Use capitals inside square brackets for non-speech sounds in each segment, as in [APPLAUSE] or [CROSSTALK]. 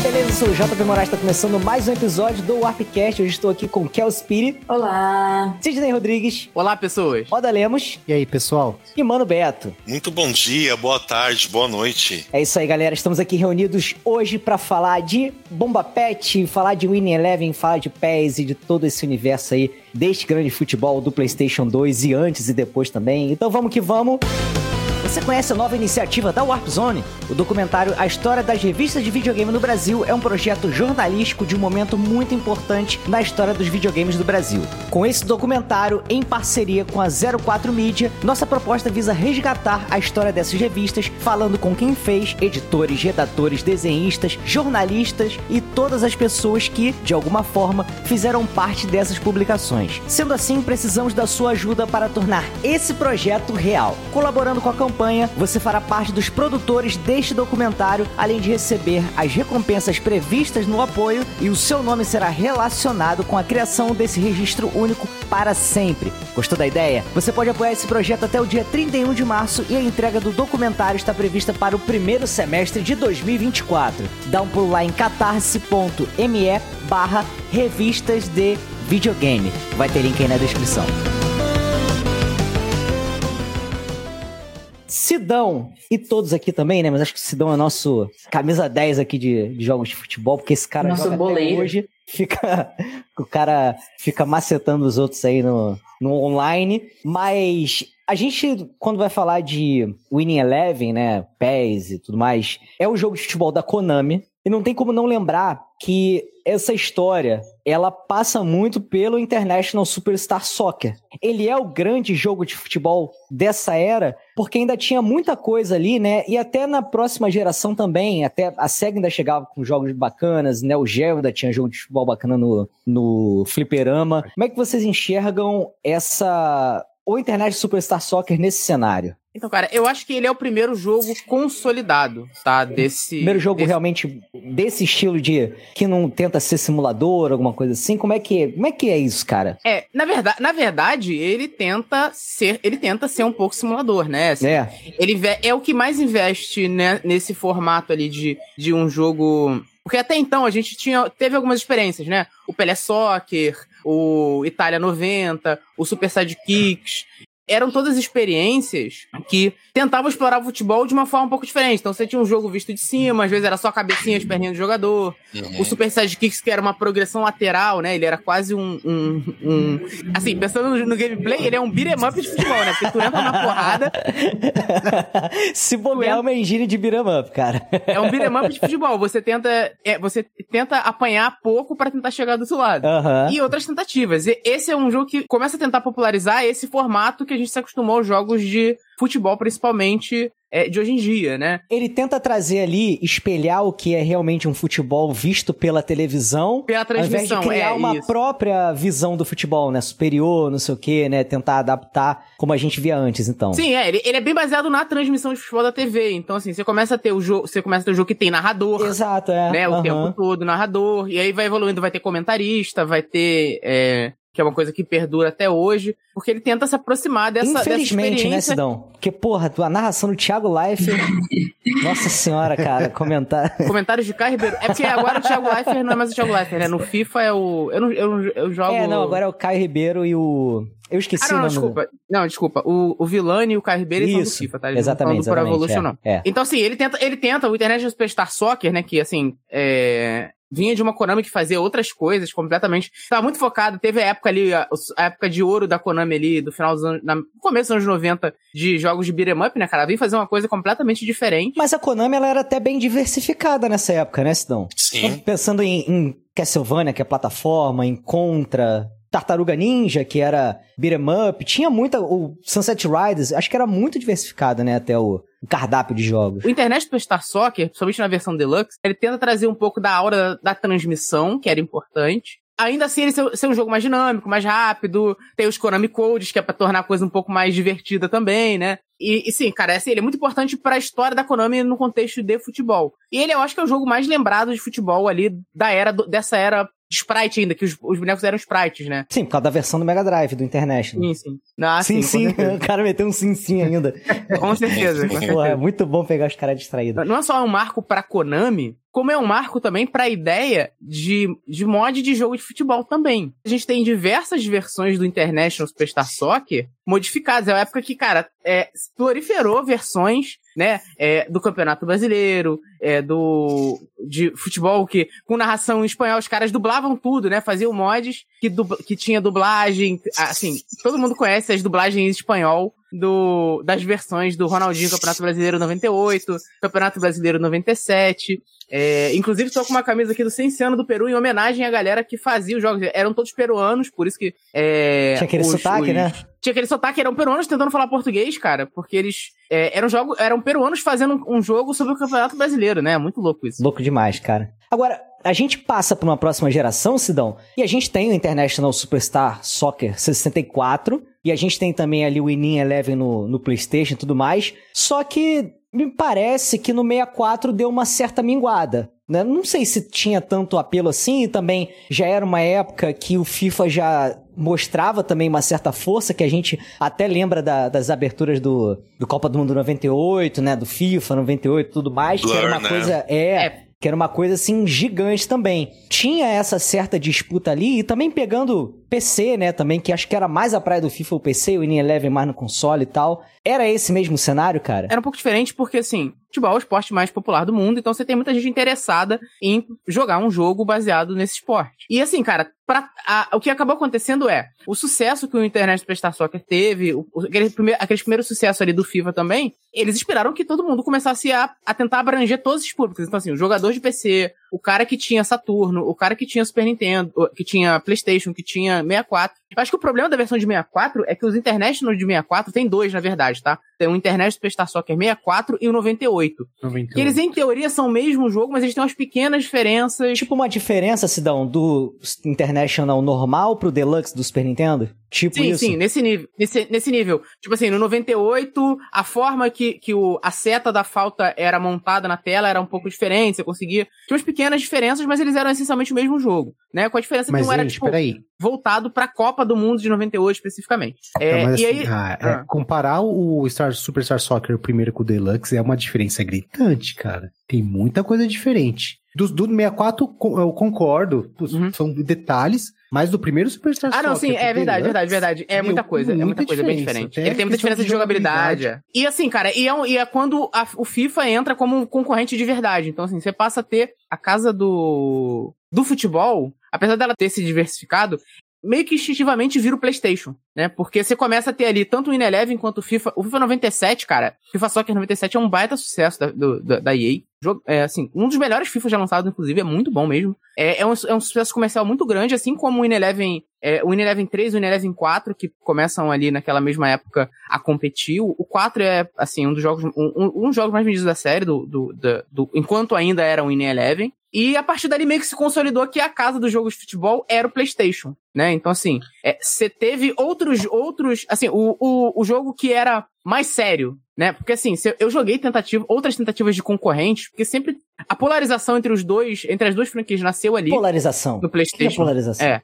Beleza? Eu sou o JP Moraes, está começando mais um episódio do Warpcast. Hoje estou aqui com Kel Spiri. Olá. Sidney Rodrigues. Olá, pessoas. Roda Lemos. E aí, pessoal? E Mano Beto. Muito bom dia, boa tarde, boa noite. É isso aí, galera. Estamos aqui reunidos hoje para falar de Bomba Pet, falar de Winning Eleven, falar de PES e de todo esse universo aí deste grande futebol do PlayStation 2 e antes e depois também. Então vamos que vamos. Você conhece a nova iniciativa da Warp Zone? O documentário A História das Revistas de Videogame no Brasil é um projeto jornalístico de um momento muito importante na história dos videogames do Brasil. Com esse documentário, em parceria com a 04 Mídia, nossa proposta visa resgatar a história dessas revistas, falando com quem fez, editores, redatores, desenhistas, jornalistas e todas as pessoas que, de alguma forma, fizeram parte dessas publicações. Sendo assim, precisamos da sua ajuda para tornar esse projeto real. Colaborando com a campanha, você fará parte dos produtores deste documentário, além de receber as recompensas previstas no apoio e o seu nome será relacionado com a criação desse registro único para sempre. Gostou da ideia? Você pode apoiar esse projeto até o dia 31 de março e a entrega do documentário está prevista para o primeiro semestre de 2024. Dá um pulo lá em catarse.me barra revistas de videogame. Vai ter link aí na descrição. Sidão, e todos aqui também, né? Mas acho que o Sidão é nosso camisa 10 aqui de, de jogos de futebol, porque esse cara Nosso boleiro. hoje, fica, [LAUGHS] o cara fica macetando os outros aí no, no online. Mas a gente, quando vai falar de Winning Eleven, né? PES e tudo mais, é o jogo de futebol da Konami. E não tem como não lembrar que essa história ela passa muito pelo International Superstar Soccer. Ele é o grande jogo de futebol dessa era, porque ainda tinha muita coisa ali, né? E até na próxima geração também, até a SEGA ainda chegava com jogos bacanas, né? O Geo ainda tinha jogo de futebol bacana no, no Fliperama. Como é que vocês enxergam essa o International Superstar Soccer nesse cenário? Então, cara, eu acho que ele é o primeiro jogo consolidado, tá? Desse. Primeiro jogo desse... realmente desse estilo de que não tenta ser simulador, alguma coisa assim. Como é que como é que é isso, cara? É, na verdade, na verdade, ele tenta ser, ele tenta ser um pouco simulador, né? Assim, É. Ele é o que mais investe né, nesse formato ali de, de um jogo. Porque até então a gente tinha, teve algumas experiências, né? O Pelé Soccer, o Itália 90, o Super Sidekicks. Eram todas experiências que tentavam explorar o futebol de uma forma um pouco diferente. Então você tinha um jogo visto de cima, às vezes era só a cabecinha, as perninhas do jogador. O Super Sidekicks, que era uma progressão lateral, né? Ele era quase um. um, um- Assim, pensando no, no gameplay, ele é um beat'em up de futebol, né? Porque tu entra na porrada, [LAUGHS] Se bobear é uma engine de beat'em up, cara. é um beat'em up de futebol. Você tenta, é, você tenta apanhar pouco pra tentar chegar do outro lado. Aham. E outras tentativas. E esse é um jogo que começa a tentar popularizar esse formato que a gente se acostumou aos jogos de futebol, principalmente é, de hoje em dia, né? Ele tenta trazer ali, espelhar o que é realmente um futebol visto pela televisão. Pela Ao invés de transmissão, criar é uma isso. própria visão do futebol, né? Superior, não sei o quê, né? Tentar adaptar como a gente via antes, então. Sim, é, ele, ele é bem baseado na transmissão de futebol da TV. Então, assim, você começa a ter o jogo, você começa a ter o jogo que tem narrador, Exato, é. né? O Aham. tempo todo, narrador. E aí vai evoluindo, vai ter comentarista, vai ter. é, que é uma coisa que perdura até hoje. Porque ele tenta se aproximar dessa, dessa Infelizmente, né, experiência. Sidão? Porque, porra, a narração do Thiago Life. [LAUGHS] Nossa senhora, cara, comentar. [LAUGHS] Comentários de Caio Ribeiro. É porque agora o Thiago Leifert não é mais o Thiago Leifert, né? No FIFA é o. Eu, não, eu, não- eu jogo. É, não, agora é o Caio Ribeiro e o. Eu esqueci Ah, não, o não, nome. desculpa. Não, desculpa. O, o Vilani e o Caio Ribeiro eles são do Isso, FIFA, tá? Eles exatamente, não exatamente, Evolution, é, não. é. Então, assim, ele tenta, ele tenta, o International Superstar Soccer, né, que, assim, é, vinha de uma Konami que fazia outras coisas completamente. Tava muito focado, teve a época ali, a, a época de ouro da Konami ali, do final dos anos, na, no começo dos anos 90, de jogos de beat'em up, né, cara? Vem fazer uma coisa completamente diferente. Mas a Konami ela era até bem diversificada nessa época, né, Sidão? Sim. Pensando em, em Castlevania, que é plataforma, em Contra, Tartaruga Ninja, que era beat'em up, tinha muita. O Sunset Riders, acho que era muito diversificado, né? Até o, o cardápio de jogos. O Internet Superstar Soccer, principalmente na versão Deluxe, ele tenta trazer um pouco da aura da, da transmissão, que era importante. Ainda assim, ele ser, ser um jogo mais dinâmico, mais rápido. Tem os Konami Codes, que é pra tornar a coisa um pouco mais divertida também, né? E, e sim, cara, assim, ele é muito importante pra história da Konami no contexto de futebol. E ele, eu acho que é o jogo mais lembrado de futebol ali da era, dessa era sprite ainda, que os, os bonecos eram sprites, né? Sim, por causa da versão do Mega Drive, do International. Sim, sim. Ah, sim, sim. sim. [LAUGHS] O cara meteu um sim, sim ainda. com certeza. Com certeza. Pô, é muito bom pegar os caras distraídos. Não é só um marco pra Konami, como é um marco também para a ideia de, de mod de jogo de futebol também. A gente tem diversas versões do International Superstar Soccer modificadas. É uma época que, cara, é, proliferou versões né, é, do Campeonato Brasileiro, é, do de futebol que com narração em espanhol os caras dublavam tudo, né, faziam mods que, dub, que tinha dublagem, assim, todo mundo conhece as dublagens em espanhol do, das versões do Ronaldinho Campeonato Brasileiro 98, Campeonato Brasileiro 97, é, inclusive, estou com uma camisa aqui do Cienciano do Peru em homenagem à galera que fazia os jogos. Eram todos peruanos, por isso que. É, Tinha aquele os, sotaque, os, né? Tinha aquele sotaque, eram peruanos tentando falar português, cara, porque eles é, eram, jogo, eram peruanos fazendo um jogo sobre o Campeonato Brasileiro, né? Muito louco isso. Louco demais, cara. Agora, a gente passa para uma próxima geração, Sidão, e a gente tem o International Superstar Soccer 64, e a gente tem também ali o Winning Eleven no, no PlayStation e tudo mais. Só que me parece que no 64 deu uma certa minguada. Né? Não sei se tinha tanto apelo assim, e também já era uma época que o FIFA já mostrava também uma certa força, que a gente até lembra da, das aberturas do, do Copa do Mundo 98, né? Do FIFA 98 e tudo mais, Blur, que era uma né? coisa. é, é que era uma coisa assim gigante também. Tinha essa certa disputa ali e também pegando PC, né, também, que acho que era mais a praia do FIFA o PC, o In Eleven mais no console e tal. Era esse mesmo cenário, cara? Era um pouco diferente porque, assim, futebol é o esporte mais popular do mundo, então você tem muita gente interessada em jogar um jogo baseado nesse esporte. E assim, cara, pra, a, o que acabou acontecendo é, o sucesso que o Internet Superstar Soccer teve, o, aquele, primeir, aquele primeiro sucesso ali do FIFA também, eles esperaram que todo mundo começasse a, a tentar abranger todos os públicos. Então assim, o jogador de PC, o cara que tinha Saturno, o cara que tinha Super Nintendo, que tinha Playstation, que tinha 64. Eu acho que o problema da versão de 64 é que os International de 64 tem dois, na verdade, tá? Tem o Internet Superstar Soccer 64 e o 98. 98. Que eles, em teoria, são o mesmo jogo, mas eles têm umas pequenas diferenças. Tipo uma diferença, Sidão, do International normal pro Deluxe do Super Nintendo? Tipo sim, isso? Sim, nesse nível, nesse, nesse nível. Tipo assim, no 98, a forma que, que o, a seta da falta era montada na tela era um pouco diferente, você conseguia... Tinha umas pequenas diferenças, mas eles eram essencialmente o mesmo jogo, né? Com a diferença mas, que um era, tipo, peraí. voltado pra Copa do Mundo de 98, especificamente. É, mas, e assim, aí... Ah, é, ah. comparar o Star, Super Star Soccer primeiro com o Deluxe é uma diferença gritante, cara. Tem muita coisa diferente. Do, do 64 eu concordo, uhum. são detalhes, mas do primeiro Superstar Ah, não, sim, é verdade, verdade, verdade. É muita coisa, é muita coisa bem diferente. Ele tem muita diferença de jogabilidade. jogabilidade. E assim, cara, e é, e é quando a, o FIFA entra como um concorrente de verdade. Então, assim, você passa a ter a casa do, do futebol, apesar dela ter se diversificado, meio que instintivamente vira o PlayStation, né? Porque você começa a ter ali tanto o Ineleven quanto o FIFA. O FIFA 97, cara, FIFA Soccer 97 é um baita sucesso da, do, da, da EA. É, assim, um dos melhores FIFA já lançados, inclusive, é muito bom mesmo. É, é, um, é um sucesso comercial muito grande, assim como o Ineleven, é, o Ineleven 3 e o Ineleven 4, que começam ali naquela mesma época a competir. O 4 é, assim, um dos jogos, um, um, dos jogos mais vendidos da série, do, do, do, do enquanto ainda era o Ineleven. E a partir dali meio que se consolidou que a casa dos jogos de futebol era o PlayStation, né? Então, assim, você é, teve outros, outros, assim, o, o, o jogo que era mais sério, né? Porque assim, eu joguei tentativa, outras tentativas de concorrentes, porque sempre a polarização entre os dois, entre as duas franquias nasceu ali. Polarização. No PlayStation. Que é polarização. É.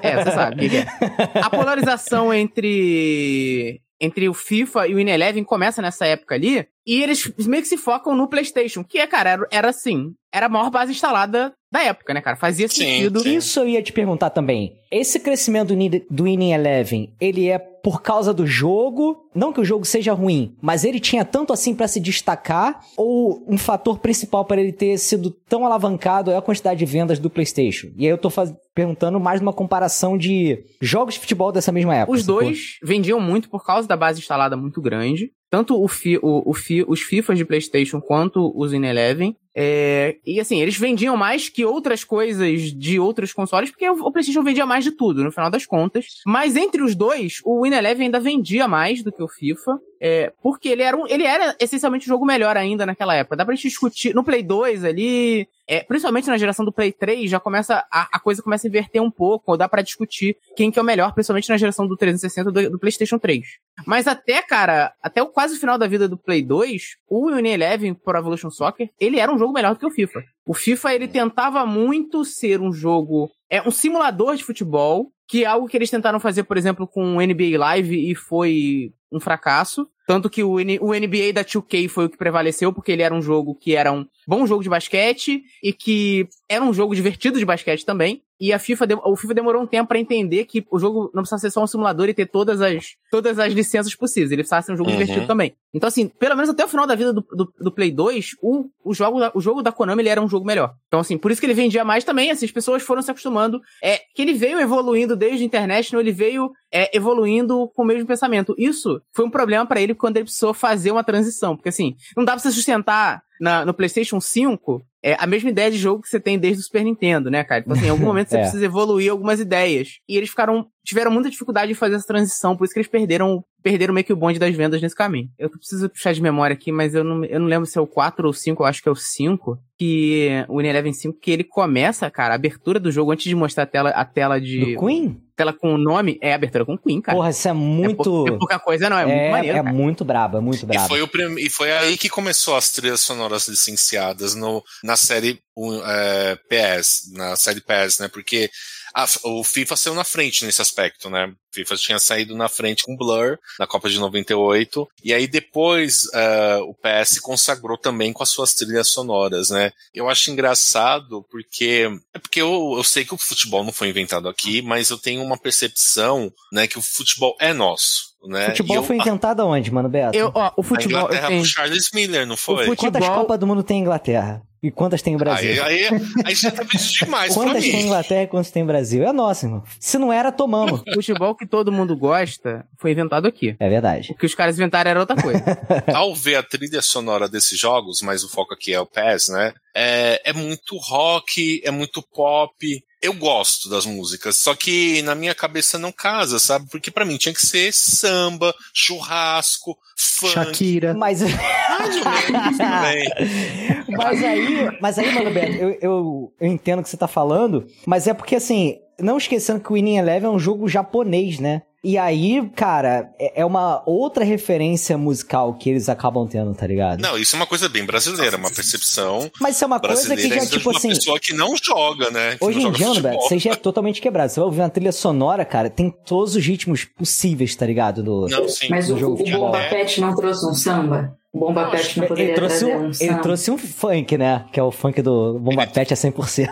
É, você sabe o que é. A polarização entre entre o FIFA e o Ineleven começa nessa época ali, e eles meio que se focam no PlayStation, que é, cara, era, era assim, era a maior base instalada da época, né, cara? Fazia sentido. Sim, sim. Isso eu ia te perguntar também. Esse crescimento do Winning Eleven, ele é por causa do jogo? Não que o jogo seja ruim, mas ele tinha tanto assim para se destacar? Ou um fator principal para ele ter sido tão alavancado é a quantidade de vendas do PlayStation? E aí eu tô faz... perguntando mais numa comparação de jogos de futebol dessa mesma época. Os dois vendiam muito por causa da base instalada muito grande tanto o, fi, o, o fi, os FIFAs de PlayStation quanto os In Eleven. É, e assim, eles vendiam mais que outras coisas de outros consoles, porque o PlayStation vendia mais de tudo, no final das contas. Mas entre os dois, o In Eleven ainda vendia mais do que o FIFA. É, porque ele era, um, ele era essencialmente um jogo melhor ainda naquela época. Dá pra gente discutir. No Play 2 ali, é, principalmente na geração do Play 3, já começa. A, a coisa começa a inverter um pouco, ou dá para discutir quem que é o melhor, principalmente na geração do 360 do, do, PlayStation 3. Mas até, cara, até o quase final da vida do Play 2, o Eleven Pro Evolution Soccer, ele era um jogo jogo melhor do que o FIFA. O FIFA, ele tentava muito ser um jogo... É um simulador de futebol, que é algo que eles tentaram fazer, por exemplo, com o NBA Live e foi um fracasso. Tanto que o, N o NBA da 2K foi o que prevaleceu, porque ele era um jogo que era um bom jogo de basquete e que era um jogo divertido de basquete também. E a FIFA, o FIFA demorou um tempo para entender que o jogo não precisava ser só um simulador e ter todas as, todas as licenças possíveis. Ele precisava ser um jogo uhum. divertido também. Então, assim, pelo menos até o final da vida do, do, do Play 2, o, o, jogo da, o jogo da Konami ele era um jogo melhor. Então, assim, por isso que ele vendia mais também. Assim, as pessoas foram se acostumando. É que ele veio evoluindo desde o International, ele veio é, evoluindo com o mesmo pensamento. Isso foi um problema para ele quando ele precisou fazer uma transição. Porque, assim, não dá pra você sustentar na, no PlayStation 5 é a mesma ideia de jogo que você tem desde o Super Nintendo, né, cara? Tipo assim, em algum momento [LAUGHS] você é. precisa evoluir algumas ideias. E eles ficaram tiveram muita dificuldade de fazer essa transição, por isso que eles perderam perderam meio que o bonde das vendas nesse caminho. Eu preciso puxar de memória aqui, mas eu não, eu não lembro se é o 4 ou 5, eu acho que é o 5, que o Win Eleven 5, que ele começa, cara, a abertura do jogo, antes de mostrar a tela, a tela de... Do Queen? Tela com o nome, é a abertura com Queen, cara. Porra, isso é muito... É, é pouca coisa, não, é, é muito maneiro, É cara. muito brabo, é muito brabo. E foi, o prim... e foi aí que começou as trilhas sonoras licenciadas no, na série é, PS, na série PS, né, porque a, o FIFA saiu na frente nesse aspecto, né? O FIFA tinha saído na frente com Blur na Copa de 98, e aí depois uh, o PS consagrou também com as suas trilhas sonoras, né? Eu acho engraçado porque é porque eu, eu sei que o futebol não foi inventado aqui, mas eu tenho uma percepção, né, que o futebol é nosso. Né? Futebol eu, foi inventado aonde, mano, Beto? Eu, ó, o futebol. A Inglaterra tenho... Charles Miller, não foi? O futebol... Quantas Copas do Mundo tem em Inglaterra? E quantas tem o Brasil? Aí, aí, aí já tá pedindo demais Quantas tem em Inglaterra e quantas tem em Brasil? É nosso, irmão. Se não era, tomamos. O futebol que todo mundo gosta foi inventado aqui. É verdade. O que os caras inventaram era outra coisa. [LAUGHS] Ao ver a trilha sonora desses jogos, mas o foco aqui é o PES, né? É, é muito rock, é muito pop, eu gosto das músicas, só que na minha cabeça não casa, sabe? Porque para mim tinha que ser samba, churrasco, funk. Shakira. Mas. [LAUGHS] mas aí, mas aí, mano, Beto, eu, eu, eu entendo o que você tá falando, mas é porque assim, não esquecendo que o Winning Eleven é um jogo japonês, né? E aí, cara, é, é uma outra referência musical que eles acabam tendo, tá ligado? Não, isso é uma coisa bem brasileira, uma percepção. Mas isso é uma coisa que já, tipo uma assim. uma pessoa que não joga, né? Que hoje em dia, Beto, você já é totalmente quebrado. Você vai ouvir uma trilha sonora, cara, tem todos os ritmos possíveis, tá ligado? No, não, sim. Mas no o, jogo o Bomba Pet não trouxe um samba? Bomba Pet não poderia ele trouxe um, um Ele trouxe um funk, né? Que é o funk do Bomba. Pet é 100%.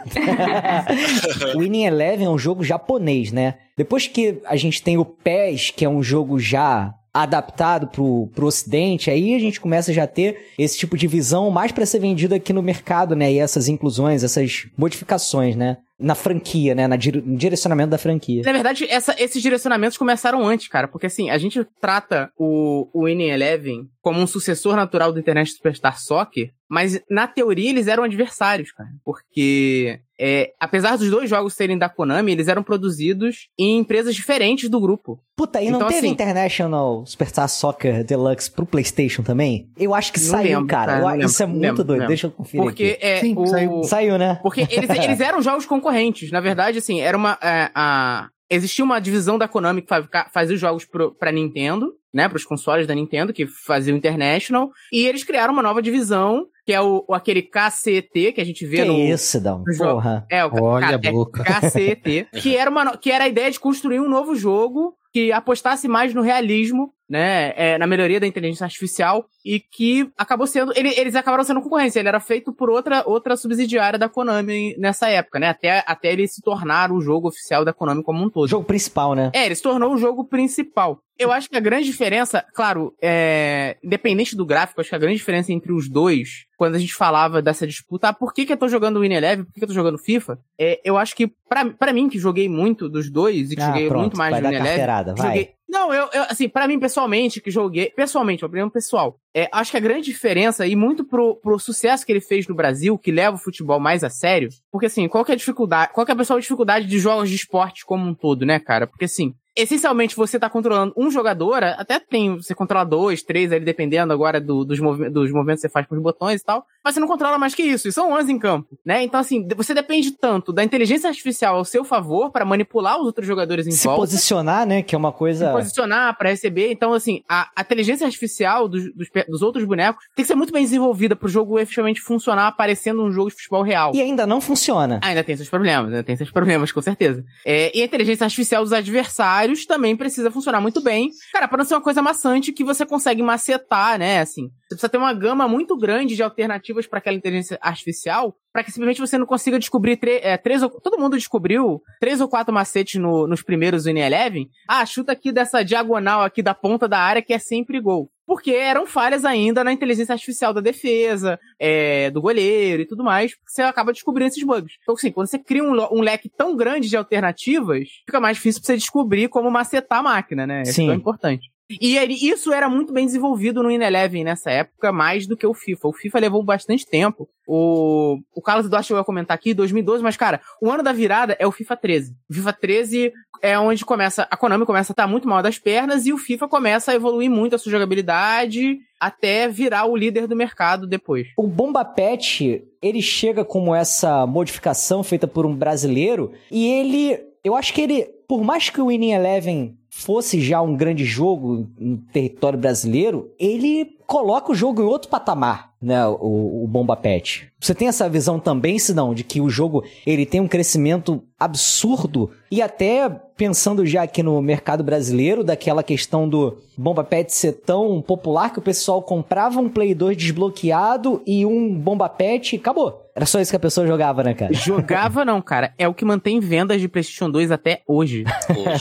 [LAUGHS] Winning Eleven é um jogo japonês, né? Depois que a gente tem o PES, que é um jogo já adaptado pro, pro ocidente, aí a gente começa já a ter esse tipo de visão mais para ser vendido aqui no mercado, né? E essas inclusões, essas modificações, né? Na franquia, né? Na dire... no direcionamento da franquia. Na verdade, essa, esses direcionamentos começaram antes, cara, porque assim, a gente trata o, o Winning Eleven como um sucessor natural do Internet Superstar Soccer, mas na teoria eles eram adversários, cara. Porque é, apesar dos dois jogos serem da Konami, eles eram produzidos em empresas diferentes do grupo. Puta, e então, não teve assim, International Superstar Soccer Deluxe pro PlayStation também? Eu acho que saiu, lembro, cara. cara isso é muito lembro, doido. Lembro. Deixa eu conferir. Porque aqui. é. Sim, o... saiu. saiu, né? Porque eles, eles [LAUGHS] eram jogos concorrentes. Na verdade, assim, era uma. É, a... Existia uma divisão da Konami que fazia os jogos pro, pra Nintendo, né? Pros consoles da Nintendo, que fazia o International. E eles criaram uma nova divisão que é o, aquele KCT que a gente vê que no. isso, Dão? Porra. É, o Olha K, a boca. É KCT, que era, uma, que era a ideia de construir um novo jogo que apostasse mais no realismo, né, é, na melhoria da inteligência artificial e que acabou sendo, ele, eles acabaram sendo concorrência, ele era feito por outra, outra subsidiária da Konami nessa época, né, até, até ele se tornar o jogo oficial da Konami como um todo. O jogo principal, né? É, ele se tornou o jogo principal. Eu acho que a grande diferença, claro, é, independente do gráfico, acho que a grande diferença entre os dois, quando a gente falava dessa disputa, ah, por que, que eu tô jogando Win Eleven, por que, que eu tô jogando FIFA, é, eu acho que, pra, pra mim, que joguei muito dos dois e que ah, joguei pronto, muito mais Win Eleven. Vai. Não, eu, eu, assim, para mim pessoalmente, que joguei, pessoalmente, opinião pessoal, é, acho que a grande diferença, e muito pro, pro sucesso que ele fez no Brasil, que leva o futebol mais a sério, porque assim, qual que é a dificuldade, qual que é a pessoal dificuldade de jogos de esporte como um todo, né, cara? Porque assim, essencialmente você tá controlando um jogador, até tem, você controla dois, três ali, dependendo agora do, dos, movi dos movimentos que você faz com os botões e tal, mas você não controla mais que isso, e são 11 em campo, né? Então, assim, você depende tanto da inteligência artificial ao seu favor para manipular os outros jogadores em Se volta. posicionar, né? Que é uma coisa. Se posicionar para receber. Então, assim, a, a inteligência artificial dos, dos, dos, outros bonecos tem que ser muito bem desenvolvida pro jogo efetivamente funcionar aparecendo um jogo de futebol real. E ainda não funciona. Ah, ainda tem seus problemas, ainda tem seus problemas, com certeza. É, e a inteligência artificial dos adversários também precisa funcionar muito bem. Cara, para não ser uma coisa maçante que você consegue macetar, né? Assim, você precisa ter uma gama muito grande de alternativas para aquela inteligência artificial para que simplesmente você não consiga descobrir é, três ou... Todo mundo descobriu três ou quatro macetes no, nos primeiros Win Eleven. Ah, chuta aqui dessa diagonal aqui da ponta da área que é sempre gol. Porque eram falhas ainda na inteligência artificial da defesa, é, do goleiro e tudo mais. Você acaba descobrindo esses bugs. Então, assim, quando você cria um, um leque tão grande de alternativas, fica mais difícil pra você descobrir como macetar a máquina, né? Isso é importante. E isso era muito bem desenvolvido no Ineleven nessa época, mais do que o FIFA. O FIFA levou bastante tempo. O, o Carlos Eduardo chegou a comentar aqui, 2012, mas, cara, o ano da virada é o FIFA 13. O FIFA 13 é onde começa, a Konami começa a estar muito mal das pernas e o FIFA começa a evoluir muito a sua jogabilidade até virar o líder do mercado depois. O Bomba Pet, ele chega como essa modificação feita por um brasileiro e ele, eu acho que ele, por mais que o Winning Eleven fosse já um grande jogo no território brasileiro, ele coloca o jogo em outro patamar, né, o, o Bomba Pet. Você tem essa visão também, Sidão, de que o jogo ele tem um crescimento absurdo e até pensando já aqui no mercado brasileiro, daquela questão do Bomba Pet ser tão popular que o pessoal comprava um Play 2 desbloqueado e um Bomba Pet e acabou. Era só isso que a pessoa jogava, né, cara? Jogava não, cara. É o que mantém vendas de PlayStation 2 até hoje.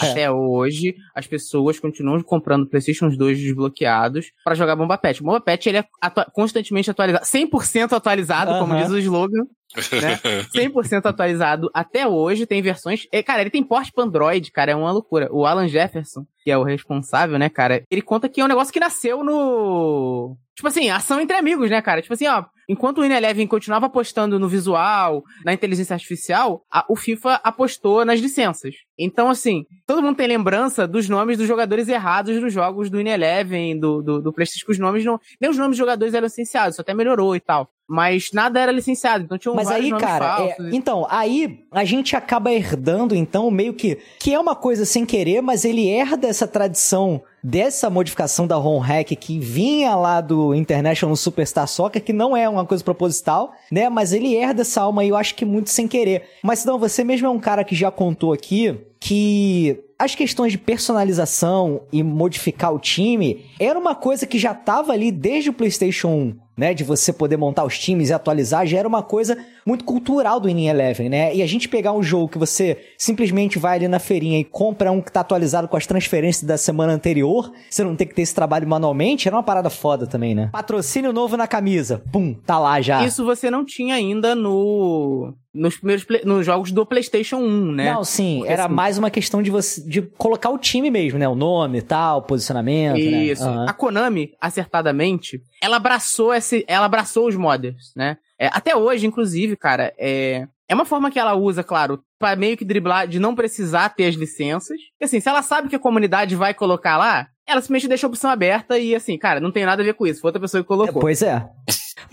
até hoje, as pessoas continuam comprando PlayStation 2 desbloqueados para jogar Bomba Pet. O Bomba Pet ele é atua constantemente atualizado, 100% atualizado, como diz o slogan né? [LAUGHS] 100% atualizado até hoje, tem versões. É, cara, ele tem porte para Android, cara, é uma loucura. O Alan Jefferson, que é o responsável, né, cara, ele conta que é um negócio que nasceu no. Tipo assim, ação entre amigos, né, cara? Tipo assim, ó, enquanto o Ineleven continuava apostando no visual, na inteligência artificial, a, o FIFA apostou nas licenças. Então, assim, todo mundo tem lembrança dos nomes dos jogadores errados dos jogos do Ineleven, do, do, do PlayStation, os nomes não. Nem os nomes dos jogadores eram licenciados, isso até melhorou e tal mas nada era licenciado, então tinha um Mas aí, cara, é, então, aí a gente acaba herdando, então, meio que. Que é uma coisa sem querer, mas ele herda essa tradição dessa modificação da ROM hack que vinha lá do International Superstar Soccer, que não é uma coisa proposital, né? Mas ele herda essa alma aí, eu acho que muito sem querer. Mas não, você mesmo é um cara que já contou aqui que as questões de personalização e modificar o time era uma coisa que já estava ali desde o PlayStation 1 né, de você poder montar os times e atualizar, já era uma coisa muito cultural do Winning Eleven, né? E a gente pegar um jogo que você simplesmente vai ali na feirinha e compra um que tá atualizado com as transferências da semana anterior, você não tem que ter esse trabalho manualmente, era uma parada foda também, né? Patrocínio novo na camisa, pum, tá lá já. Isso você não tinha ainda no nos primeiros nos jogos do PlayStation 1, né? Não, sim, Porque, era assim, mais uma questão de você de colocar o time mesmo, né? O nome e tal, posicionamento, né? Isso. Né? Uhum. A Konami, acertadamente, ela abraçou esse, ela abraçou os modders, né? É, até hoje, inclusive, cara, é, é uma forma que ela usa, claro, para meio que driblar de não precisar ter as licenças. E assim, se ela sabe que a comunidade vai colocar lá, ela simplesmente deixa a opção aberta e assim, cara, não tem nada a ver com isso. Foi outra pessoa que colocou. É, pois é.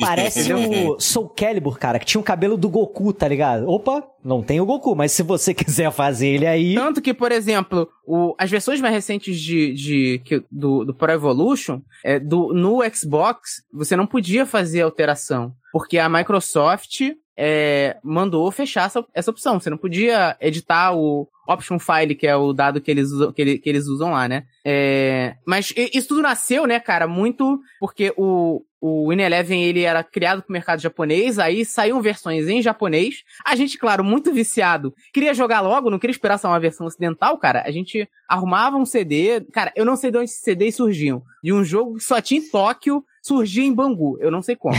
Parece o Soul Calibur, cara, que tinha o cabelo do Goku, tá ligado? Opa, não tem o Goku, mas se você [LAUGHS] quiser fazer ele aí. Tanto que, por exemplo, o, as versões mais recentes de, de, que, do, do Pro Evolution, é, do, no Xbox, você não podia fazer alteração. Porque a Microsoft é, mandou fechar essa, essa opção. Você não podia editar o option file, que é o dado que eles, que, ele, que eles usam lá, né? É, mas isso tudo nasceu, né, cara, muito porque o, o Win11 ele era criado pro mercado japonês, aí saíram versões em japonês. A gente, claro, muito viciado, queria jogar logo, não queria esperar só uma versão ocidental, cara. A gente arrumava um CD, cara, eu não sei de onde esses CDs surgiam. De um jogo que só tinha em Tóquio, surgia em Bangu. Eu não sei como.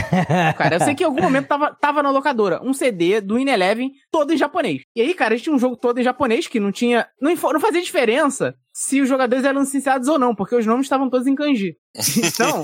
cara, eu sei que em algum [LAUGHS] momento tava, tava na locadora um CD do In Eleven todo em japonês. E aí, cara, a gente tinha um jogo todo em japonês que não tinha. Não, não fazia diferença se os jogadores eram licenciados ou não, porque os nomes estavam todos em kanji. [LAUGHS] Então,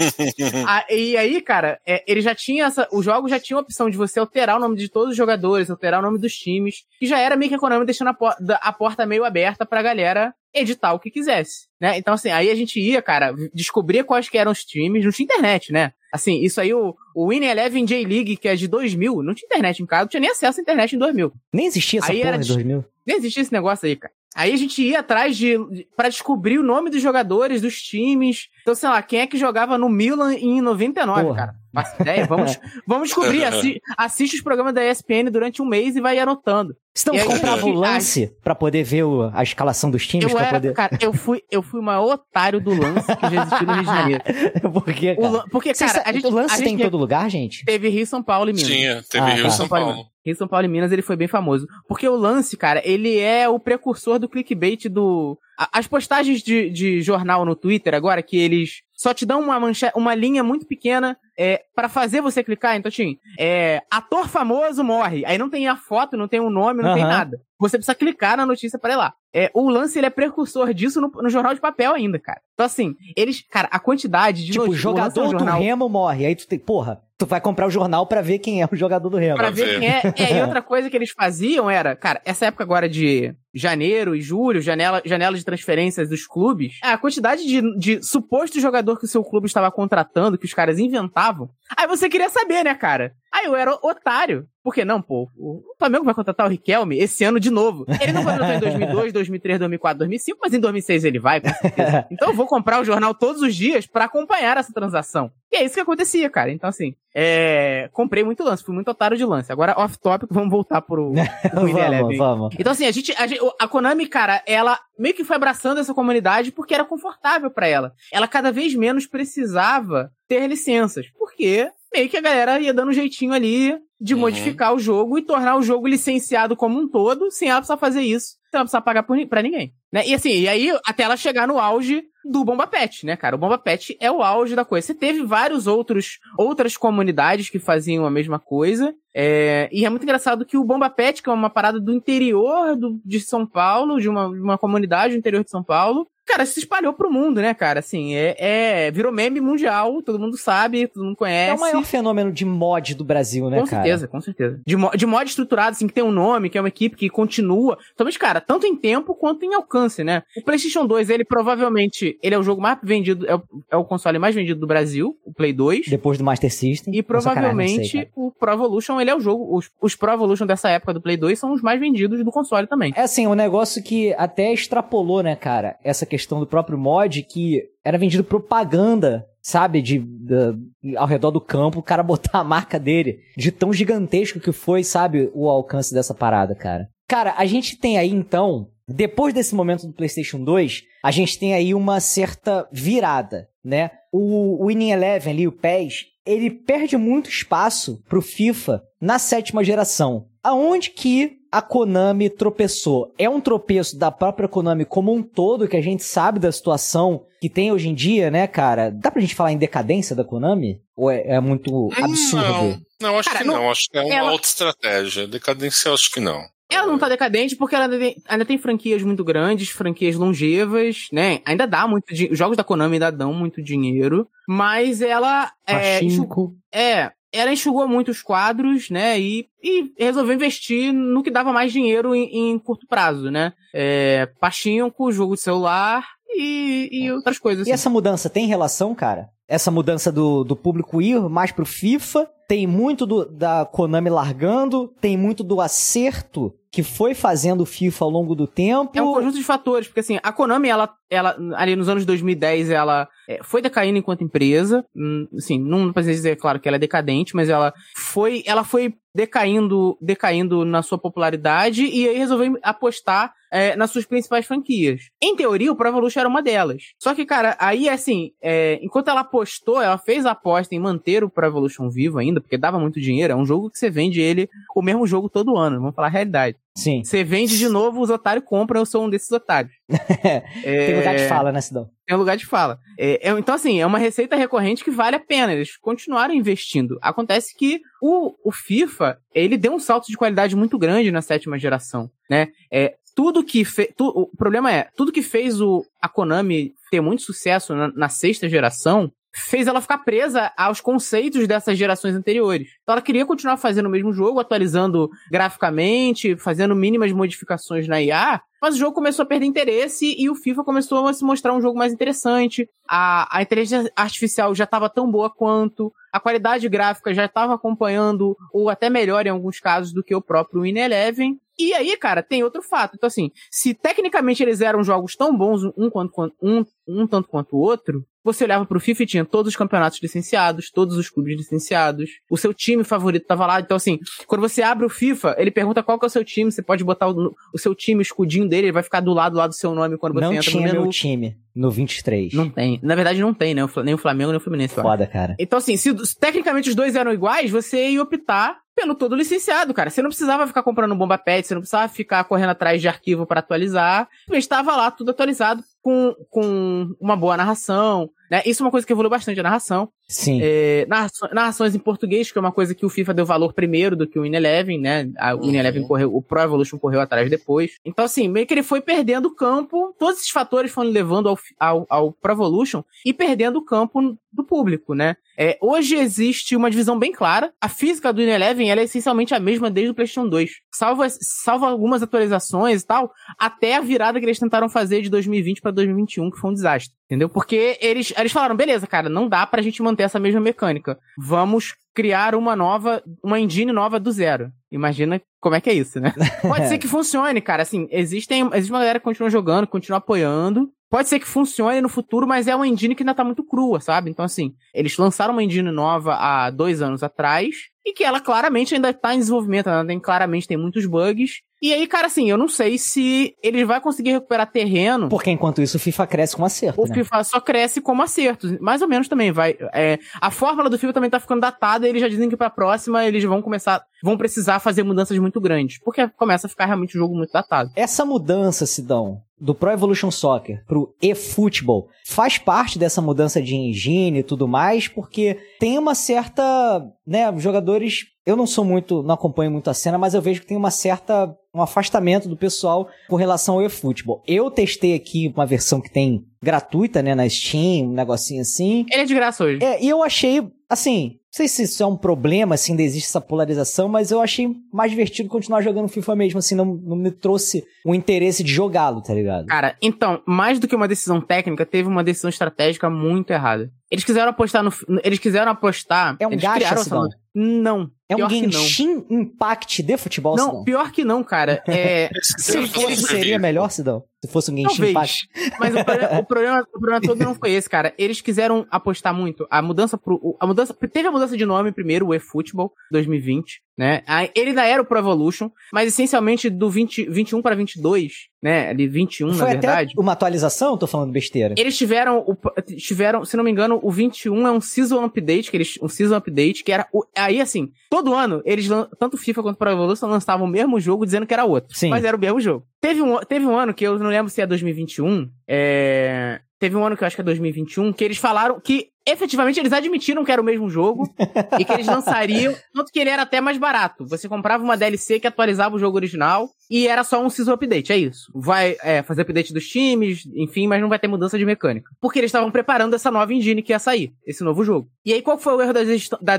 a, e aí, cara, é, ele já tinha essa. O jogo já tinha a opção de você alterar o nome de todos os jogadores, alterar o nome dos times, que já era meio que a Konami deixando a, por, a porta meio aberta pra galera editar o que quisesse, né? Então, assim, aí a gente ia, cara, descobrir quais que eram os times, não tinha internet, né? Assim, isso aí, o, o Win Eleven J-League, que é de 2000, não tinha internet em casa, não tinha nem acesso à internet em 2000. Nem existia essa Aí porra era em de- 2000. Nem existia esse negócio aí, cara. Aí a gente ia atrás de. para descobrir o nome dos jogadores, dos times. Então, sei lá, quem é que jogava no Milan em 99, Porra. cara? Faço ideia. Vamos, [LAUGHS] vamos descobrir. Assi assiste os programas da ESPN durante um mês e vai anotando. E aí, comprava o lance pra poder ver o- a escalação dos times? Eu era, poder... cara, eu fui, eu fui o maior otário do lance que já existiu no Rio de Janeiro. [LAUGHS] Por quê, O cara? lan- porque, cara, a gente, o lance a tem em todo lugar, gente? teve Rio, São Paulo e Minas. Tinha, teve Ah, Rio tá. e São Paulo. Rio, São Paulo e Minas, ele foi bem famoso. Porque o lance, cara, ele é o precursor do clickbait do. As postagens de, de jornal no Twitter agora, que eles só te dão uma mancha, uma linha muito pequena é, para fazer você clicar. Então, assim, é, ator famoso morre. Aí não tem a foto, não tem o nome, não tem Aham. nada. Você precisa clicar na notícia para ir lá. É, o lance, ele é precursor disso no, no jornal de papel ainda, cara. Então, assim, eles, cara, a quantidade de Tipo, o noti- o lance no jogador do jornal- Remo morre. Aí tu tem, porra, tu vai comprar o jornal pra ver quem é o jogador do Remo. Pra ver. quem é. [LAUGHS] é. E outra coisa que eles faziam era, cara, essa época agora de janeiro e julho, janela, janela de transferências dos clubes, a quantidade de, de suposto jogador que o seu clube estava contratando, que os caras inventavam. Aí você queria saber, né, cara? Aí eu era otário. Por que não, pô? O Flamengo vai contratar o Riquelme esse ano de novo. Ele não contratou em 2002, 2003, 2004, 2005, mas em 2006 ele vai, com certeza. [LAUGHS] Então eu vou comprar o jornal todos os dias pra acompanhar essa transação. E é isso que acontecia, cara. Então, assim, é... comprei muito lance, fui muito otário de lance. Agora, off-topic, vamos voltar pro, pro [LAUGHS] Win Eleven. vamos, vamos. Então, assim, a gente, a gente- a Konami, cara, ela meio que foi abraçando essa comunidade porque era confortável pra ela. Ela cada vez menos precisava ter licenças, porque meio que a galera ia dando um jeitinho ali de Uhum. modificar o jogo e tornar o jogo licenciado como um todo, sem ela precisar fazer isso, sem ela precisar pagar pra ninguém. Né? E assim, e aí até ela chegar no auge do Bomba Pet, né, cara? O Bomba Pet é o auge da coisa. Você teve vários outros, outras comunidades que faziam a mesma coisa, é, e é muito engraçado que o Bomba Pet, que é uma parada do interior do, de São Paulo, de uma, de uma comunidade do interior de São Paulo, cara, se espalhou pro mundo, né, cara? Assim, é, é- virou meme mundial, todo mundo sabe, todo mundo conhece. É o maior fenômeno de mod do Brasil, né, Com cara? certeza, com certeza. De, de mod estruturado, assim, que tem um nome, que é uma equipe que continua. Talvez, cara, tanto em tempo quanto em alcance, né? O PlayStation 2, ele provavelmente, ele é o jogo mais vendido, é o, é o console mais vendido do Brasil, o Play 2. Depois do Master System. E sei, provavelmente cara. o Pro Evolution, ele é o jogo. Os, os Pro Evolution dessa época do Play 2 são os mais vendidos do console também. É assim, um negócio que até extrapolou, né, cara? Essa questão do próprio mod, que era vendido propaganda, sabe? De, da- ao redor do campo, o cara [LAUGHS] botar a marca dele. De tão gigantesco que foi, sabe? O alcance dessa parada, cara. Cara, a gente tem aí, então, depois desse momento do PlayStation 2, a gente tem aí uma certa virada, né? O Winning Eleven ali, o PES, ele perde muito espaço pro FIFA na sétima geração. Aonde que a Konami tropeçou? É um tropeço da própria Konami como um todo, que a gente sabe da situação que tem hoje em dia, né, cara? Dá pra gente falar em decadência da Konami? Ou é, é muito absurdo? Não, não acho Cara, que não- não. Acho que é uma ela- outra estratégia. Decadência, eu acho que não. Ela não tá decadente porque ela ainda tem, ainda tem franquias muito grandes, franquias longevas, né? Ainda dá muito dinheiro. Os jogos da Konami ainda dão muito dinheiro. Mas ela. É, Pachinko. é, ela enxugou muito os quadros, né? E, e resolveu investir no que dava mais dinheiro em, em curto prazo, né? É, Pachinko, jogo de celular e, e outras coisas. E assim. essa mudança tem relação, cara? Essa mudança do, do público ir mais pro FIFA, tem muito do- da Konami largando, tem muito do acerto que foi fazendo o FIFA ao longo do tempo. É um conjunto de fatores, porque assim, a Konami, ela, ela ali nos anos 2010, ela é, foi decaindo enquanto empresa. Hum, assim, não precisa dizer, claro, que ela é decadente, mas ela foi, ela foi decaindo, decaindo na sua popularidade e aí resolveu apostar é, nas suas principais franquias. Em teoria, o Pro Evolution era uma delas. Só que, cara, aí assim, é, enquanto ela apostou, ela fez a aposta em manter o Pro Evolution vivo ainda, porque dava muito dinheiro, é um jogo que você vende ele, o mesmo jogo todo ano, vamos falar a realidade. Sim. Você vende de novo, os otários compram, eu sou um desses otários. é... [LAUGHS] Tem lugar de fala, né, Sidão? Tem lugar de fala. É, é, então, assim, é uma receita recorrente que vale a pena. Eles continuaram investindo. Acontece que o, o FIFA, ele deu um salto de qualidade muito grande na sétima geração, né? É, tudo que fez. Tu, o problema é, tudo que fez o, a Konami ter muito sucesso na, na sexta geração fez ela ficar presa aos conceitos dessas gerações anteriores. Então ela queria continuar fazendo o mesmo jogo, atualizando graficamente, fazendo mínimas modificações na IA, mas o jogo começou a perder interesse e o FIFA começou a se mostrar um jogo mais interessante. A, a inteligência artificial já estava tão boa quanto, a qualidade gráfica já estava acompanhando, ou até melhor em alguns casos, do que o próprio Win Eleven. E aí, cara, tem outro fato. Então, assim, se tecnicamente eles eram jogos tão bons, um, quanto, um, um tanto quanto o outro, você olhava pro FIFA e tinha todos os campeonatos licenciados, todos os clubes licenciados, o seu time favorito tava lá. Então, assim, quando você abre o FIFA, ele pergunta qual que é o seu time, você pode botar o, o seu time, o escudinho dele, ele vai ficar do lado lá do seu nome quando você não entra tinha no menu. meu time no 23. Não tem. Na verdade, não tem, né? Nem o Flamengo nem o Fluminense. acho. Foda, cara. Então, assim, se tecnicamente os dois eram iguais, você ia optar pelo todo licenciado, cara. Você não precisava ficar comprando bomba pet, você não precisava ficar correndo atrás de arquivo para atualizar. Estava lá tudo atualizado com, com uma boa narração, né? Isso é uma coisa que evoluiu bastante a narração. Sim. É, narrações, narrações em português, que é uma coisa que o FIFA deu valor primeiro do que o Win Eleven, né? A, o Eleven correu, o Pro Evolution correu atrás depois. Então, assim, meio que ele foi perdendo o campo, todos esses fatores foram levando ao, ao, ao Pro Evolution e perdendo o campo do público, né? É, hoje existe uma divisão bem clara. A física do Win Eleven ela é essencialmente a mesma desde o PlayStation 2. Salvo, salvo algumas atualizações e tal, até a virada que eles tentaram fazer de 2020 para 2021, que foi um desastre. Entendeu? Porque eles, eles falaram, beleza, cara, não dá pra gente manter essa mesma mecânica. Vamos criar uma nova, uma engine nova do zero. Imagina como é que é isso, né? [LAUGHS] Pode ser que funcione, cara. Assim, existem, existe uma galera que continua jogando, continua apoiando. Pode ser que funcione no futuro, mas é uma engine que ainda tá muito crua, sabe? Então, assim, eles lançaram uma engine nova há dois anos atrás e que ela claramente ainda tá em desenvolvimento, ela tem, claramente tem muitos bugs. E aí, cara, assim, eu não sei se ele vai conseguir recuperar terreno. Porque enquanto isso o FIFA cresce com acerto. O né? FIFA só cresce como acertos. Mais ou menos também, vai. É, a fórmula do FIFA também tá ficando datada e eles já dizem que pra próxima eles vão começar. vão precisar fazer mudanças muito grandes. Porque começa a ficar realmente o jogo muito datado. Essa mudança, Sidão, do Pro Evolution Soccer pro eFootball faz parte dessa mudança de engine e tudo mais, porque tem uma certa, né, jogadores, eu não sou muito, não acompanho muito a cena, mas eu vejo que tem uma certa um afastamento do pessoal com relação ao eFootball. Eu testei aqui uma versão que tem gratuita, né, na Steam, um negocinho assim. Ele é de graça hoje. É, e eu achei, assim, sei se isso é um problema, assim, ainda existe essa polarização, mas eu achei mais divertido continuar jogando FIFA mesmo, assim, não, não me trouxe o interesse de jogá-lo, tá ligado? Cara, então, mais do que uma decisão técnica, teve uma decisão estratégica muito errada. Eles quiseram apostar no. Eles quiseram apostar. É um gacha, essa- Não. É um pior que não. Genshin Impact de futebol, Não, Sidão? pior que não, cara. [LAUGHS] É. Se fosse, seria melhor, Sidão? Se fosse um Genshin Talvez. Impact? Mas o problema, o, [LAUGHS] problema, o problema todo não foi esse, cara. Eles quiseram apostar muito. A mudança pro. A mudança. Teve a mudança de nome primeiro, o eFootball 2020, né? Ele ainda era o Pro Evolution, mas essencialmente do 20, 21 para 22, né? Ali 21, Foi na até verdade. uma atualização? Tô falando besteira. Eles tiveram, o, tiveram, se não me engano, o 21 é um season update, que eles, um season update, que era, o- aí assim, todo ano, eles, tanto FIFA quanto Pro Evolution lançavam o mesmo jogo dizendo que era outro. Sim. Mas era o mesmo jogo. Teve um, teve um ano que eu não lembro se é 2021, é, teve um ano que eu acho que é 2021, que eles falaram que efetivamente eles admitiram que era o mesmo jogo e que eles lançariam, [LAUGHS] tanto que ele era até mais barato. Você comprava uma DLC que atualizava o jogo original e era só um season update, é isso. Vai é, fazer update dos times, enfim, mas não vai ter mudança de mecânica. Porque eles estavam preparando essa nova engine que ia sair, esse novo jogo. E aí, qual foi o erro da, da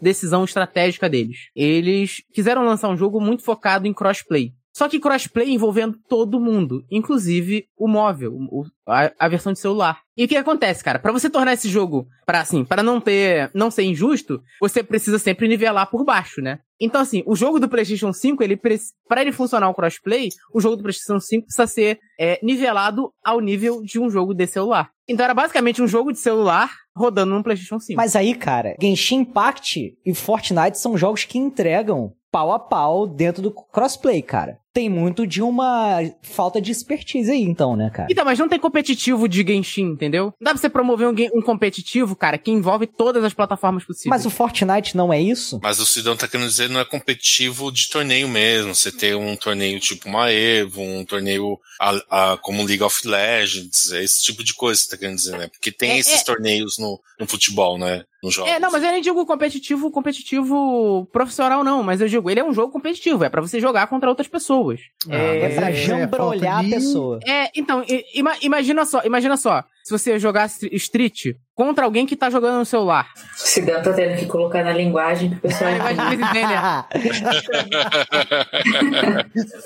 decisão estratégica deles? Eles quiseram lançar um jogo muito focado em crossplay. Só que crossplay envolvendo todo mundo, inclusive o móvel, o- a, a versão de celular. E o que acontece, cara? Pra você tornar esse jogo, para assim, para não ter, não ser injusto, você precisa sempre nivelar por baixo, né? Então assim, o jogo do PlayStation 5, ele para ele funcionar o crossplay, o jogo do PlayStation 5 precisa ser é, nivelado ao nível de um jogo de celular. Então era basicamente um jogo de celular rodando no PlayStation 5. Mas aí, cara, Genshin Impact e Fortnite são jogos que entregam pau a pau dentro do crossplay, cara. Tem muito de uma falta de expertise aí, então, né, cara? Então, mas não tem competitivo de Genshin, entendeu? Não dá pra você promover um, um competitivo, cara, que envolve todas as plataformas possíveis. Mas o Fortnite não é isso? Mas o Sidão tá querendo dizer não é competitivo de torneio mesmo. Você ter um torneio tipo uma Evo, um torneio a, a, como League of Legends, é esse tipo de coisa que você tá querendo dizer, né? Porque tem É, esses é. torneios no, no futebol, né? É, não, mas eu nem digo competitivo, competitivo profissional, não. Mas eu digo, ele é um jogo competitivo, é pra você jogar contra outras pessoas. Ah, é, É pra é, jambrolhar de- a pessoa. É, então, ima- imagina só, imagina só. Se você jogar str- Street contra alguém que tá jogando no celular. Se Dan tá tendo que colocar na linguagem que o pessoal Na linguagem entende. que eles entendem,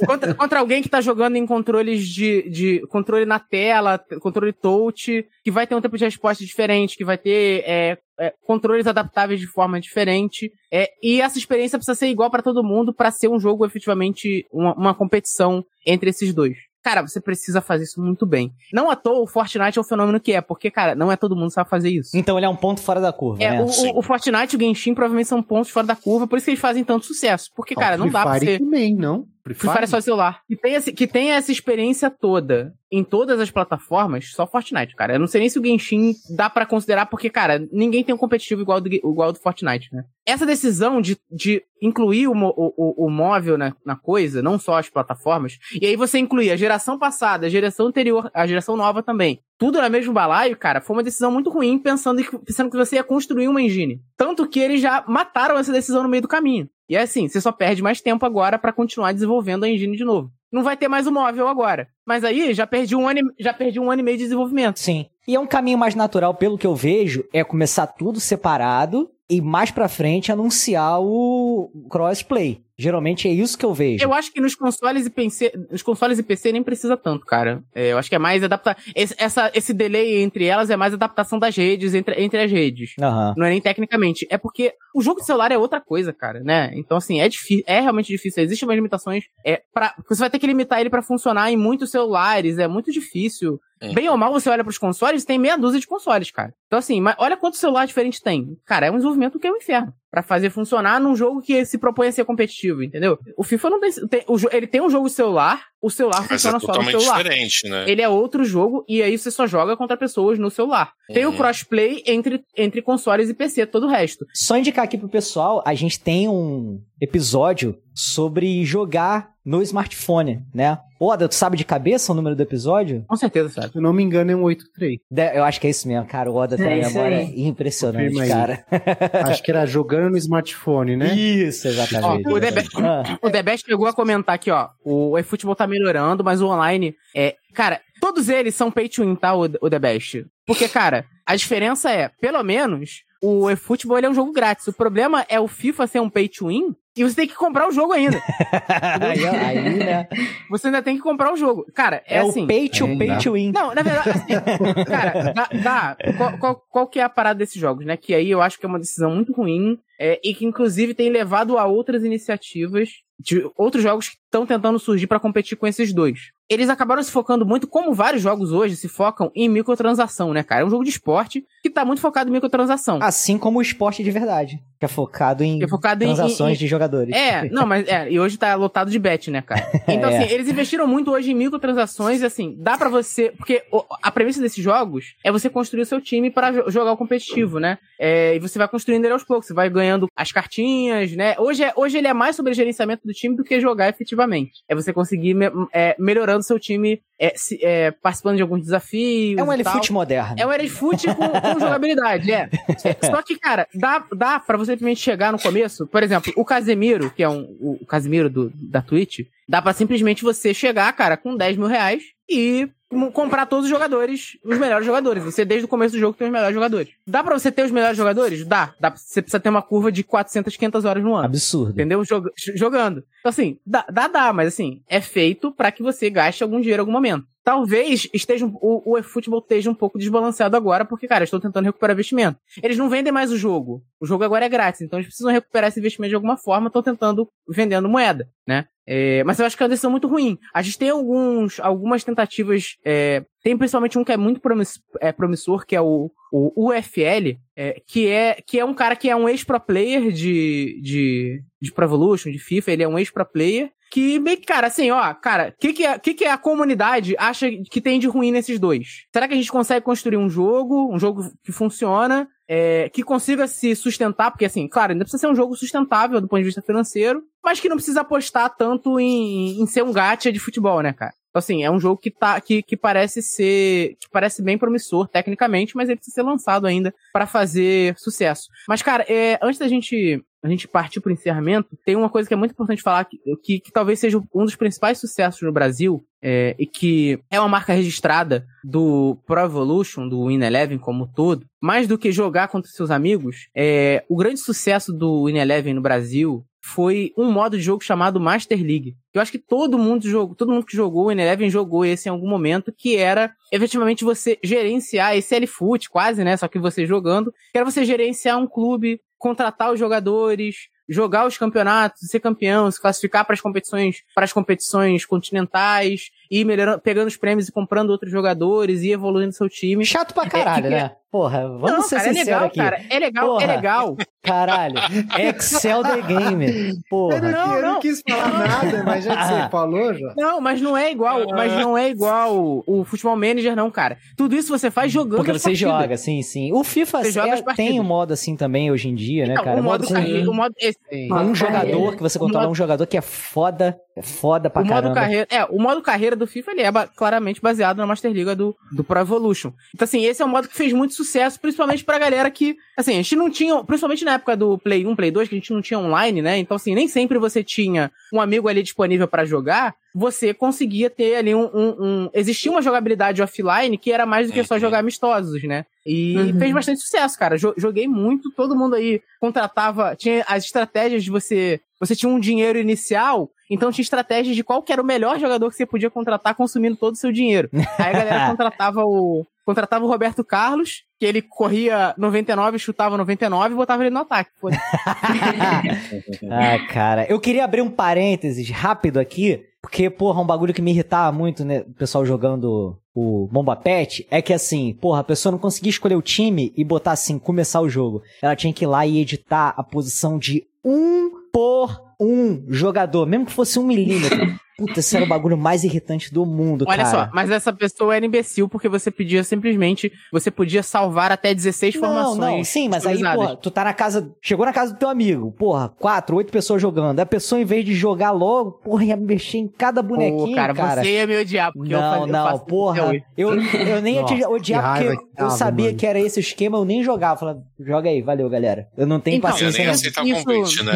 contra, contra alguém que tá jogando em controles de, de controle na tela, controle touch, que vai ter um tempo de resposta diferente, que vai ter é, é, controles adaptáveis de forma diferente. É, e essa experiência precisa ser igual pra todo mundo pra ser um jogo efetivamente uma, uma competição entre esses dois. Cara, você precisa fazer isso muito bem. Não à toa o Fortnite é o fenômeno que é, porque, cara, não é todo mundo que sabe fazer isso. então ele é um ponto fora da curva, É, né? o, o, o Fortnite e o Genshin provavelmente são pontos fora da curva, por isso que eles fazem tanto sucesso. Porque, cara, não dá pra ser. também, não? Free Free Fire é só celular. Que tem, esse, que tem essa experiência toda em todas as plataformas, só Fortnite, cara. Eu não sei nem se o Genshin dá pra considerar, porque, cara, ninguém tem um competitivo igual do, igual do Fortnite, né? Essa decisão de, de incluir o, o, o móvel na, na coisa, não só as plataformas, e aí você incluir a geração passada, a geração anterior, a geração nova também, tudo no mesmo balaio, cara, foi uma decisão muito ruim, pensando que, pensando que você ia construir uma engine. Tanto que eles já mataram essa decisão no meio do caminho. E é assim, você só perde mais tempo agora pra continuar desenvolvendo a engine de novo. Não vai ter mais o móvel agora. Mas aí já perdi um ano, já perdi um ano e meio de desenvolvimento. Sim. E é um caminho mais natural, pelo que eu vejo, é começar tudo separado e mais pra frente anunciar o crossplay. Geralmente é isso que eu vejo. Eu acho que nos consoles e PC, nos consoles e PC nem precisa tanto, cara. É, eu acho que é mais adaptar esse, essa, esse delay entre elas é mais adaptação das redes entre, entre as redes. Aham. Não é nem tecnicamente. É porque o jogo de celular é outra coisa, cara, né? Então, assim, é difícil. É realmente difícil. Existem umas limitações. É, pra, você vai ter que limitar ele pra funcionar em muitos celulares. É muito difícil. Uhum. Bem ou mal, você olha pros consoles, tem meia dúzia de consoles, cara. Então, assim, mas olha quanto celular diferente tem. Cara, é um desenvolvimento que é um inferno. Pra fazer funcionar num jogo que se propõe a ser competitivo, entendeu? O FIFA não tem. tem- o ele tem um jogo celular, o celular Mas é funciona só no celular. diferente, né? Ele é outro jogo e aí você só joga contra pessoas no celular. Tem o Uhum. crossplay entre, entre consoles e PC, todo o resto. Só indicar aqui pro pessoal, a gente tem um episódio sobre jogar no smartphone, né? Oda, tu sabe de cabeça o número do episódio? Com certeza, sabe? Se eu não me engano, é um 83. De- eu acho que é isso mesmo, cara. O Oda tem É isso memória aí. impressionante, cara. [LAUGHS] Acho que era jogando no smartphone, né? Isso, exatamente. Ó, o Debe- Ah, O The Best chegou a comentar aqui, ó. O eFootball tá melhorando, mas o online é. Cara, todos eles são pay to win, tá? O, o The Best. Porque, cara, a diferença é, pelo menos, o eFootball é um jogo grátis. O problema é o FIFA ser um pay to win e você tem que comprar o jogo ainda. [LAUGHS] aí, aí, né? Você ainda tem que comprar o jogo. Cara, é, É, assim. o pay to É, pay dá. to win. Não, na verdade, assim, [LAUGHS] cara, dá, dá. Qual, qual, qual que é a parada desses jogos, né? Que aí eu acho que é uma decisão muito ruim é, e que inclusive tem levado a outras iniciativas de outros jogos que estão tentando surgir pra competir com esses dois. Eles acabaram se focando muito, como vários jogos hoje se focam em microtransação, né, cara? É um jogo de esporte que tá muito focado em microtransação. Assim como o esporte de verdade, que é focado em é focado em- transações em- de jogadores. É, [LAUGHS] não, mas é, e hoje tá lotado de bet, né, cara? [LAUGHS] Então, É. assim, eles investiram muito hoje em microtransações e, assim, dá pra você. Porque a premissa desses jogos é você construir o seu time para jo- jogar o competitivo, né? É, e você vai construindo ele aos poucos, você vai ganhando as cartinhas, né? Hoje, é, hoje ele é mais sobre gerenciamento do time do que jogar efetivamente. É você conseguir me- é, melhorando seu time, é, se- é, participando de alguns desafios. É um. L-Foot moderno. É um L-Foot com, com jogabilidade, é. É, [LAUGHS] Só que, cara, dá, dá pra você simplesmente chegar no começo. Por exemplo, o Casemiro, que é um, o, o Casemiro do, da Twitch, dá pra simplesmente você chegar, cara, com 10 mil reais e comprar todos os jogadores, os melhores jogadores. Você, desde o começo do jogo, tem os melhores jogadores. Dá pra você ter os melhores jogadores? Dá. dá pra- você precisa ter uma curva de 400, 500 horas no ano. Absurdo. Entendeu? Jog- jogando. Então, assim, dá, dá, dá, mas assim, é feito pra que você gaste algum dinheiro em algum momento. Talvez esteja o, o eFootball esteja um pouco desbalanceado agora, porque, cara, estão tentando recuperar investimento. Eles não vendem mais o jogo. O jogo agora é grátis, então eles precisam recuperar esse investimento de alguma forma, estão tentando vendendo moeda, né? É, mas eu acho que é uma decisão muito ruim. A gente tem alguns, algumas tentativas. É, tem principalmente um que é muito promissor, é, promissor que é o, o UFL, é, que, é, que é um cara que é um ex-pro player de, de, de Pro Evolution, de FIFA, ele é um ex-pro player. Que meio que, cara, assim, ó, cara, o que, que, é, que, que é a comunidade acha que tem de ruim nesses dois? Será que a gente consegue construir um jogo, um jogo que funciona, é, que consiga se sustentar, porque assim, claro, ainda precisa ser um jogo sustentável do ponto de vista financeiro, mas que não precisa apostar tanto em, em ser um gacha de futebol, né, cara? Então, assim, é um jogo que, tá, que, que parece ser. que parece bem promissor tecnicamente, mas ele precisa ser lançado ainda para fazer sucesso. Mas, cara, é, antes da gente a gente partir pro encerramento, tem uma coisa que é muito importante falar, que, que, que talvez seja um dos principais sucessos no Brasil, é, e que é uma marca registrada do Pro Evolution, do Win Eleven como todo, mais do que jogar contra seus amigos, é, o grande sucesso do Win Eleven no Brasil foi um modo de jogo chamado Master League. Eu acho que todo mundo jogou, todo mundo que jogou o Eleven jogou esse em algum momento, que era efetivamente você gerenciar esse L-Foot, quase, né? Só que você jogando, que era você gerenciar um clube, contratar os jogadores, jogar os campeonatos, ser campeão, se classificar para as competições, para as competições continentais, ir melhorando, pegando os prêmios e comprando outros jogadores e evoluindo seu time. Chato pra caralho, é, né? Porra, vamos não, ser cara, sinceros é legal, aqui. Cara, é legal, é Porra. é legal. Caralho, [LAUGHS] Excel the Game. Porra. Eu não, eu não, não quis falar nada, mas já que você falou, já. Não, mas não é igual, mas não é igual o Futebol Manager não, cara. Tudo isso você faz jogando Porque você partidas. joga, sim, sim. O FIFA é, tem um modo assim também hoje em dia, né, então, cara? O modo, carreira, o modo esse, um jogador que você controla modo... um jogador que é foda, é foda pra o caramba. Modo carreira, é, o modo carreira do FIFA ele é claramente baseado na Master Liga do, do Pro Evolution. Então assim, esse é um modo que fez muito sucesso, principalmente pra galera que, assim, a gente não tinha, principalmente na época do Play 1, Play 2, que a gente não tinha online, né? Então assim, nem sempre você tinha um amigo ali disponível para jogar, você conseguia ter ali um, um, um, Existia uma jogabilidade offline que era mais do que só jogar amistosos, né? E uhum. fez bastante sucesso, cara. Joguei muito, todo mundo aí contratava. Tinha as estratégias de você. Você tinha um dinheiro inicial, então tinha estratégias de qual que era o melhor jogador que você podia contratar consumindo todo o seu dinheiro. Aí a galera [LAUGHS] contratava o. Contratava o Roberto Carlos, que ele corria 99, chutava 99 e botava ele no ataque. [LAUGHS] ah, cara. Eu queria abrir um parênteses rápido aqui porque, porra, um bagulho que me irritava muito, né, o pessoal jogando o Bomba Pet, é que assim, porra, a pessoa não conseguia escolher o time e botar assim, começar o jogo. Ela tinha que ir lá e editar a posição de um por um jogador, mesmo que fosse um milímetro. [LAUGHS] Puta, esse era o bagulho mais irritante do mundo, Olha cara. só, mas essa pessoa era imbecil porque você pedia simplesmente, você podia salvar até 16 não, formações. Não, sim, mas aí, porra, tu tá na casa, chegou na casa do teu amigo, porra, quatro, oito pessoas jogando. A pessoa, em vez de jogar logo, porra, ia mexer em cada bonequinho, Pô, cara, cara. você ia me odiar, porque não, eu Não, eu porra, eu, eu nem ia te odiar porque eu sabia mano. que era esse o esquema, eu nem jogava. Falava, joga aí, valeu, galera. Eu não tenho então, paciência. Eu nem aceitar isso, convite, né?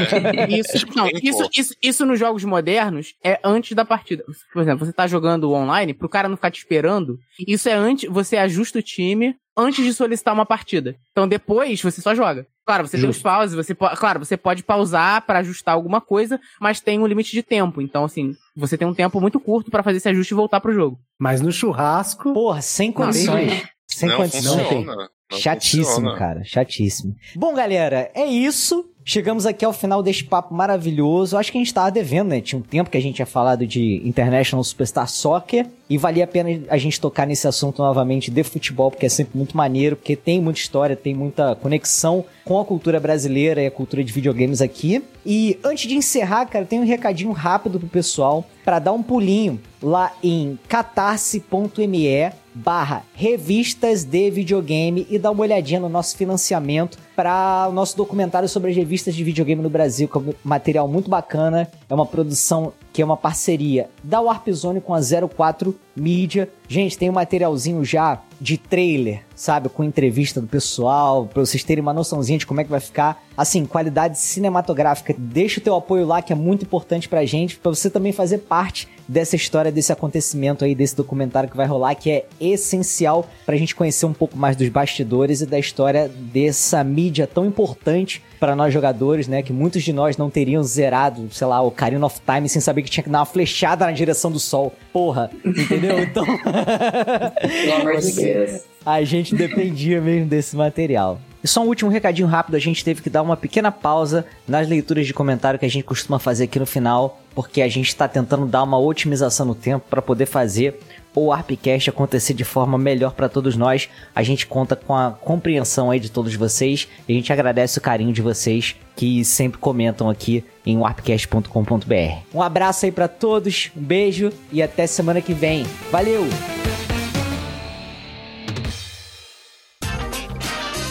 [LAUGHS] Isso, [LAUGHS] não, isso, isso, isso nos jogos modernos é antes da partida por exemplo, você tá jogando online, pro cara não ficar te esperando, isso é antes, você ajusta o time antes de solicitar uma partida. Então depois você só joga. Claro, você Justo. tem os pauses, você pode, claro, você pode pausar para ajustar alguma coisa, mas tem um limite de tempo. Então assim, você tem um tempo muito curto para fazer esse ajuste e voltar pro jogo. Mas no churrasco, porra, sem condições. Sem condições. Não Chatíssimo, funciona. cara, chatíssimo. Bom, galera, é isso. Chegamos aqui ao final deste papo maravilhoso. Acho que a gente tava devendo, né? Tinha um tempo que a gente tinha falado de International Superstar Soccer e valia a pena a gente tocar nesse assunto novamente de futebol, porque é sempre muito maneiro, porque tem muita história, tem muita conexão com a cultura brasileira e a cultura de videogames aqui. E antes de encerrar, cara, tem um recadinho rápido pro pessoal para dar um pulinho lá em catarse.me barra revistas de videogame e dar uma olhadinha no nosso financiamento para o nosso documentário sobre as revistas de videogame no Brasil, que é um material muito bacana. É uma produção que é uma parceria da Warp Zone com a 04 Mídia. Gente, tem um materialzinho já de trailer, sabe? Com entrevista do pessoal, pra vocês terem uma noçãozinha de como é que vai ficar. Assim, qualidade cinematográfica. Deixa o teu apoio lá, que é muito importante pra gente, pra você também fazer parte dessa história, desse acontecimento aí, desse documentário que vai rolar, que é essencial pra gente conhecer um pouco mais dos bastidores e da história dessa mídia tão importante para nós jogadores, né? Que muitos de nós não teriam zerado, sei lá, o Carino of Time sem saber que tinha que dar uma flechada na direção do sol. Porra, entendeu? Então. [LAUGHS] Pelo amor de Deus. A gente dependia mesmo desse material. E só um último recadinho rápido, a gente teve que dar uma pequena pausa nas leituras de comentário que a gente costuma fazer aqui no final, porque a gente está tentando dar uma otimização no tempo para poder fazer o Arpcast acontecer de forma melhor para todos nós. A gente conta com a compreensão aí de todos vocês e a gente agradece o carinho de vocês que sempre comentam aqui em warpcast.com.br. Um abraço aí para todos, um beijo e até semana que vem. Valeu!